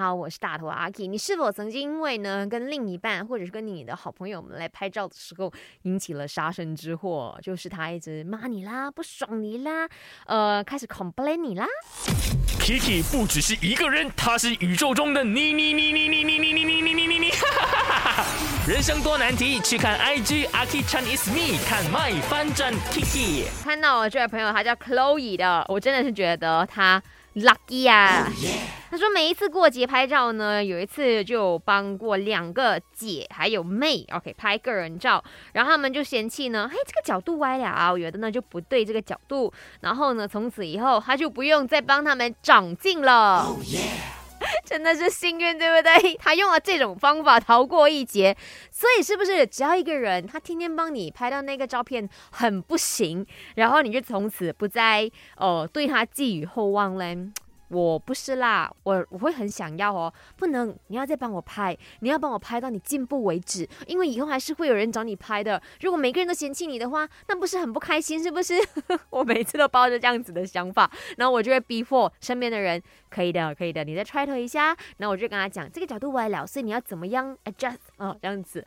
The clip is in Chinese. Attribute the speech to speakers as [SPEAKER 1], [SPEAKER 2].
[SPEAKER 1] 好，我是大头阿 K。你是否曾经因为呢跟另一半或者是跟你的好朋友们来拍照的时候引起了杀身之祸？就是他一直骂你啦，不爽你啦，呃，开始 complain 你啦。
[SPEAKER 2] Kiki 不只是一个人，他是宇宙中的你你你你你你你你你。人生多难题，去看 IG a k i Chinese Me，看 My 翻转 Kiki。
[SPEAKER 1] 看到我这位朋友，他叫 Chloe 的，我真的是觉得他。Lucky 啊！他说每一次过节拍照呢，有一次就帮过两个姐还有妹，OK 拍个人照，然后他们就嫌弃呢，嘿这个角度歪了啊，有的呢就不对这个角度，然后呢从此以后他就不用再帮他们长镜了。真的是幸运，对不对？他用了这种方法逃过一劫，所以是不是只要一个人他天天帮你拍到那个照片很不行，然后你就从此不再呃对他寄予厚望嘞？我不是啦，我我会很想要哦，不能，你要再帮我拍，你要帮我拍到你进步为止，因为以后还是会有人找你拍的。如果每个人都嫌弃你的话，那不是很不开心，是不是？我每次都抱着这样子的想法，然后我就会逼迫身边的人，可以的，可以的，你再 try 一下，然后我就跟他讲，这个角度歪了，所以你要怎么样 adjust 哦，这样子。